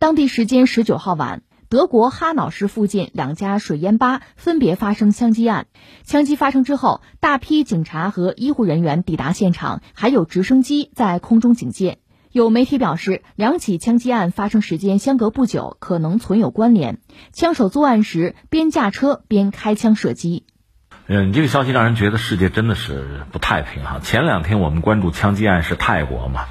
当地时间十九号晚，德国哈瑙市附近两家水烟吧分别发生枪击案。枪击发生之后，大批警察和医护人员抵达现场，还有直升机在空中警戒。有媒体表示，两起枪击案发生时间相隔不久，可能存有关联。枪手作案时边驾车边开枪射击。嗯，你这个消息让人觉得世界真的是不太平哈。前两天我们关注枪击案是泰国嘛，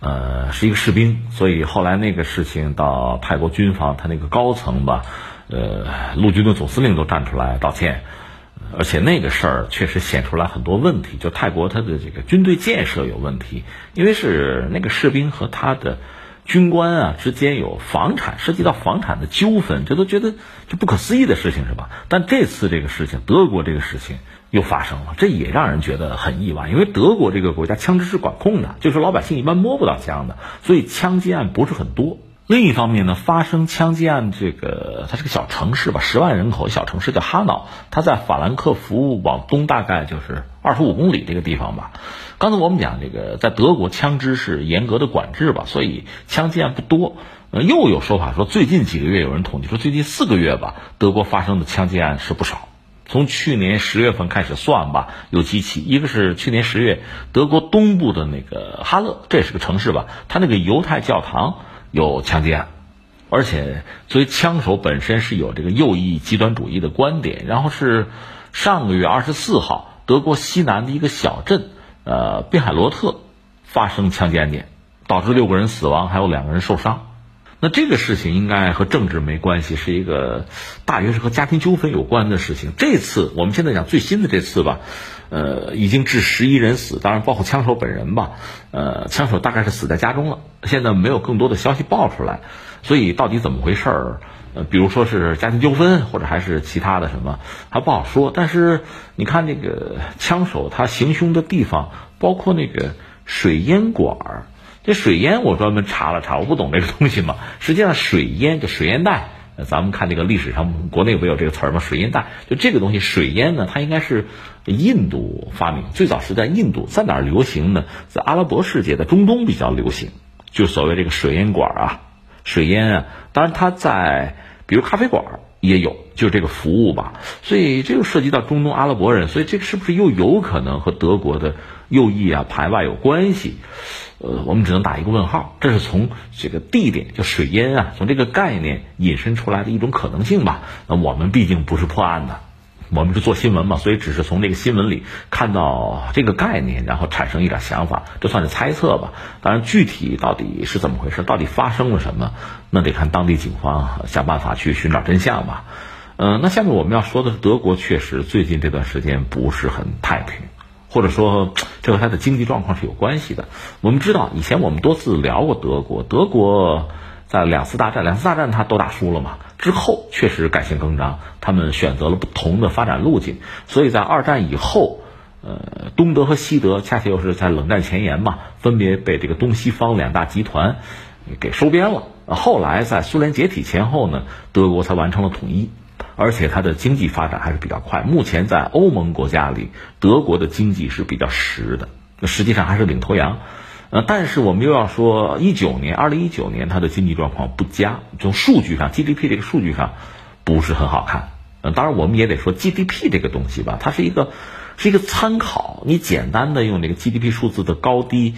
呃，是一个士兵，所以后来那个事情到泰国军方，他那个高层吧，呃，陆军的总司令都站出来道歉。而且那个事儿确实显出来很多问题，就泰国他的这个军队建设有问题，因为是那个士兵和他的军官啊之间有房产，涉及到房产的纠纷，这都觉得就不可思议的事情是吧？但这次这个事情，德国这个事情又发生了，这也让人觉得很意外，因为德国这个国家枪支是管控的，就是老百姓一般摸不到枪的，所以枪击案不是很多。另一方面呢，发生枪击案这个，它是个小城市吧，十万人口小城市叫哈瑙，它在法兰克福往东大概就是二十五公里这个地方吧。刚才我们讲这个，在德国枪支是严格的管制吧，所以枪击案不多。呃，又有说法说，最近几个月有人统计说，最近四个月吧，德国发生的枪击案是不少。从去年十月份开始算吧，有几起，一个是去年十月，德国东部的那个哈勒，这也是个城市吧，它那个犹太教堂。有枪击案，而且作为枪手本身是有这个右翼极端主义的观点。然后是上个月二十四号，德国西南的一个小镇，呃，滨海罗特发生枪击案件，导致六个人死亡，还有两个人受伤。那这个事情应该和政治没关系，是一个大约是和家庭纠纷有关的事情。这次我们现在讲最新的这次吧。呃，已经致十一人死，当然包括枪手本人吧。呃，枪手大概是死在家中了，现在没有更多的消息爆出来，所以到底怎么回事儿？呃，比如说是家庭纠纷，或者还是其他的什么，还不好说。但是你看那个枪手他行凶的地方，包括那个水烟管儿，这水烟我专门查了查，我不懂这个东西嘛。实际上水烟就水烟袋。咱们看这个历史上，国内不有这个词儿吗？水烟袋，就这个东西，水烟呢，它应该是印度发明，最早是在印度，在哪儿流行呢？在阿拉伯世界的中东比较流行，就所谓这个水烟管啊，水烟啊，当然它在比如咖啡馆也有，就这个服务吧。所以这又涉及到中东阿拉伯人，所以这个是不是又有可能和德国的右翼啊排外有关系？呃，我们只能打一个问号。这是从这个地点，就水淹啊，从这个概念引申出来的一种可能性吧。那我们毕竟不是破案的，我们是做新闻嘛，所以只是从这个新闻里看到这个概念，然后产生一点想法，这算是猜测吧。当然，具体到底是怎么回事，到底发生了什么，那得看当地警方想办法去寻找真相吧。嗯，那下面我们要说的是，德国确实最近这段时间不是很太平。或者说，这和他的经济状况是有关系的。我们知道，以前我们多次聊过德国，德国在两次大战，两次大战他都打输了嘛。之后确实改弦更张，他们选择了不同的发展路径。所以在二战以后，呃，东德和西德恰恰又是在冷战前沿嘛，分别被这个东西方两大集团给收编了。后来在苏联解体前后呢，德国才完成了统一。而且它的经济发展还是比较快。目前在欧盟国家里，德国的经济是比较实的，实际上还是领头羊。呃，但是我们又要说，一九年，二零一九年它的经济状况不佳，从数据上，GDP 这个数据上不是很好看。呃，当然我们也得说 GDP 这个东西吧，它是一个是一个参考，你简单的用这个 GDP 数字的高低。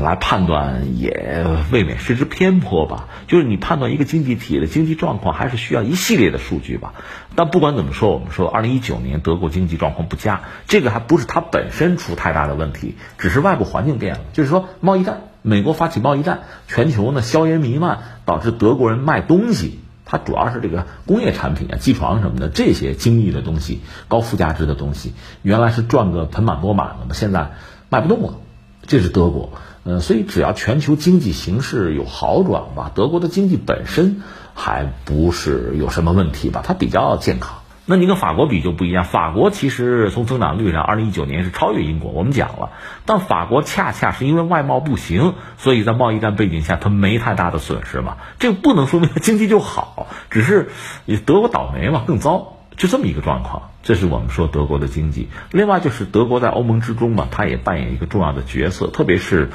来判断也未免失之偏颇吧。就是你判断一个经济体的经济状况，还是需要一系列的数据吧。但不管怎么说，我们说二零一九年德国经济状况不佳，这个还不是它本身出太大的问题，只是外部环境变了。就是说贸易战，美国发起贸易战，全球呢硝烟弥漫，导致德国人卖东西，它主要是这个工业产品啊，机床什么的这些精密的东西、高附加值的东西，原来是赚个盆满钵满的嘛，现在卖不动了。这是德国。嗯，所以只要全球经济形势有好转吧，德国的经济本身还不是有什么问题吧，它比较健康。那你跟法国比就不一样，法国其实从增长率上，二零一九年是超越英国，我们讲了。但法国恰恰是因为外贸不行，所以在贸易战背景下，它没太大的损失嘛。这个不能说明它经济就好，只是你德国倒霉嘛，更糟，就这么一个状况。这是我们说德国的经济。另外就是德国在欧盟之中嘛，它也扮演一个重要的角色，特别是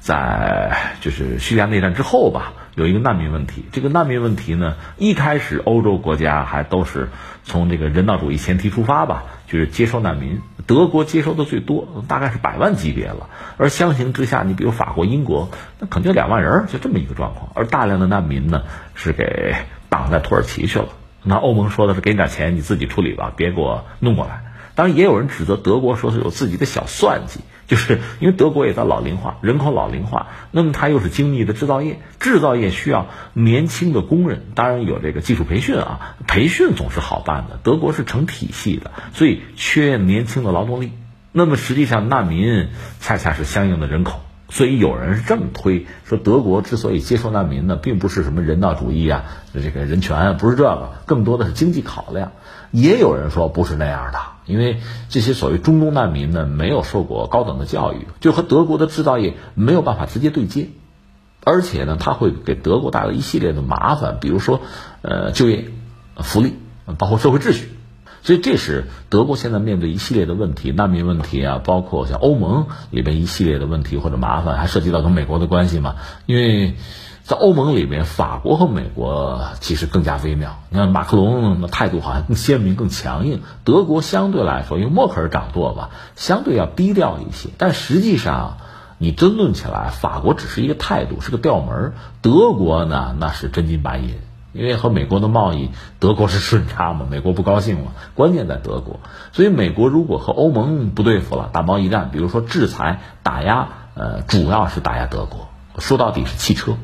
在就是叙利亚内战之后吧，有一个难民问题。这个难民问题呢，一开始欧洲国家还都是从这个人道主义前提出发吧，就是接收难民。德国接收的最多，大概是百万级别了。而相形之下，你比如法国、英国，那可能就两万人，就这么一个状况。而大量的难民呢，是给挡在土耳其去了。那欧盟说的是给你点钱，你自己处理吧，别给我弄过来。当然，也有人指责德国说是有自己的小算计。就是因为德国也在老龄化，人口老龄化，那么它又是精密的制造业，制造业需要年轻的工人，当然有这个技术培训啊，培训总是好办的。德国是成体系的，所以缺年轻的劳动力。那么实际上难民恰恰是相应的人口，所以有人是这么推说，德国之所以接受难民呢，并不是什么人道主义啊，这个人权啊不是这个，更多的。是经济考量。也有人说不是那样的，因为这些所谓中东难民呢，没有受过高等的教育，就和德国的制造业没有办法直接对接，而且呢，他会给德国带来一系列的麻烦，比如说，呃，就业、福利，包括社会秩序，所以这是德国现在面对一系列的问题，难民问题啊，包括像欧盟里边一系列的问题或者麻烦，还涉及到跟美国的关系嘛，因为。在欧盟里面，法国和美国其实更加微妙。你看马克龙的态度好像更鲜明、更强硬。德国相对来说，因为默克尔掌舵吧，相对要低调一些。但实际上，你争论起来，法国只是一个态度，是个调门德国呢，那是真金白银。因为和美国的贸易，德国是顺差嘛，美国不高兴嘛。关键在德国，所以美国如果和欧盟不对付了，打贸易战，比如说制裁、打压，呃，主要是打压德国。说到底是汽车。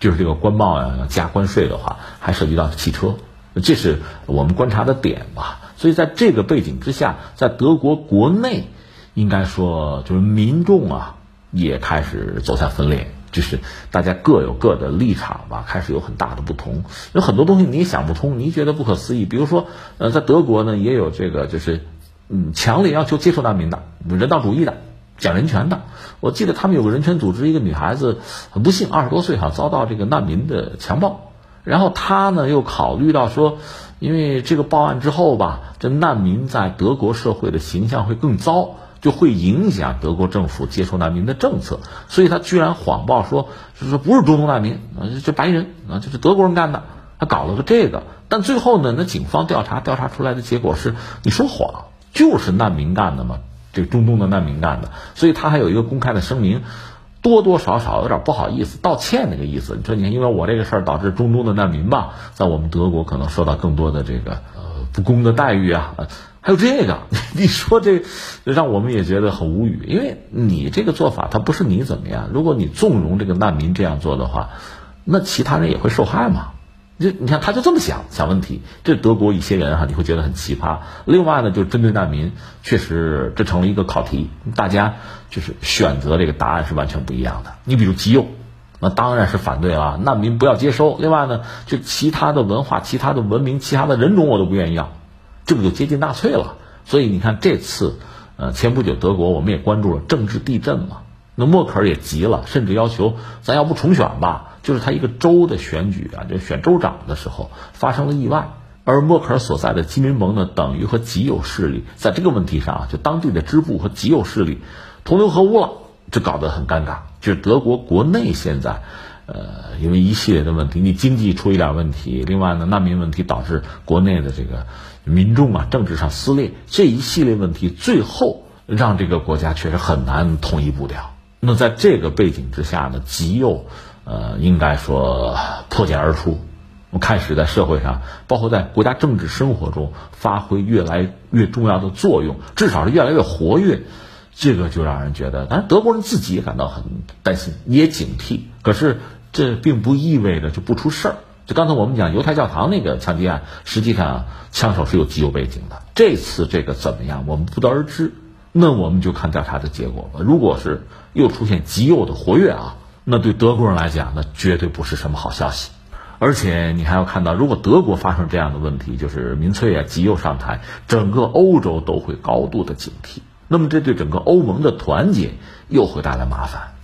就是这个关贸啊，要加关税的话，还涉及到汽车，这是我们观察的点吧。所以在这个背景之下，在德国国内，应该说就是民众啊，也开始走向分裂，就是大家各有各的立场吧，开始有很大的不同。有很多东西你也想不通，你觉得不可思议。比如说，呃，在德国呢，也有这个就是嗯，强烈要求接受难民的人道主义的。讲人权的，我记得他们有个人权组织，一个女孩子很不幸，二十多岁哈，遭到这个难民的强暴，然后她呢又考虑到说，因为这个报案之后吧，这难民在德国社会的形象会更糟，就会影响德国政府接收难民的政策，所以他居然谎报说，是说不是中东难民啊，这白人啊，就是德国人干的，他搞了个这个，但最后呢，那警方调查调查出来的结果是，你说谎，就是难民干的嘛。这中东的难民干的，所以他还有一个公开的声明，多多少少有点不好意思道歉那个意思。你说你看，因为我这个事儿导致中东的难民吧，在我们德国可能受到更多的这个呃不公的待遇啊，还有这个，你说这让我们也觉得很无语。因为你这个做法，他不是你怎么样，如果你纵容这个难民这样做的话，那其他人也会受害嘛。就你看，他就这么想想问题。这德国一些人哈，你会觉得很奇葩。另外呢，就针对难民，确实这成了一个考题，大家就是选择这个答案是完全不一样的。你比如极右，那当然是反对啊，难民不要接收。另外呢，就其他的文化、其他的文明、其他的人种我都不愿意要，这个就接近纳粹了。所以你看这次，呃，前不久德国我们也关注了政治地震嘛，那默克尔也急了，甚至要求咱要不重选吧。就是他一个州的选举啊，就选州长的时候发生了意外，而默克尔所在的基民盟呢，等于和极右势力在这个问题上啊，就当地的支部和极右势力同流合污了，这搞得很尴尬。就是德国国内现在，呃，因为一系列的问题，你经济出一点问题，另外呢，难民问题导致国内的这个民众啊，政治上撕裂，这一系列问题最后让这个国家确实很难统一步调。那在这个背景之下呢，极右。呃，应该说破茧而出，开始在社会上，包括在国家政治生活中发挥越来越重要的作用，至少是越来越活跃。这个就让人觉得，当然德国人自己也感到很担心，也警惕。可是这并不意味着就不出事儿。就刚才我们讲犹太教堂那个枪击案，实际上枪手是有极右背景的。这次这个怎么样，我们不得而知。那我们就看调查的结果吧。如果是又出现极右的活跃啊。那对德国人来讲，那绝对不是什么好消息。而且你还要看到，如果德国发生这样的问题，就是民粹啊极右上台，整个欧洲都会高度的警惕。那么这对整个欧盟的团结又会带来麻烦。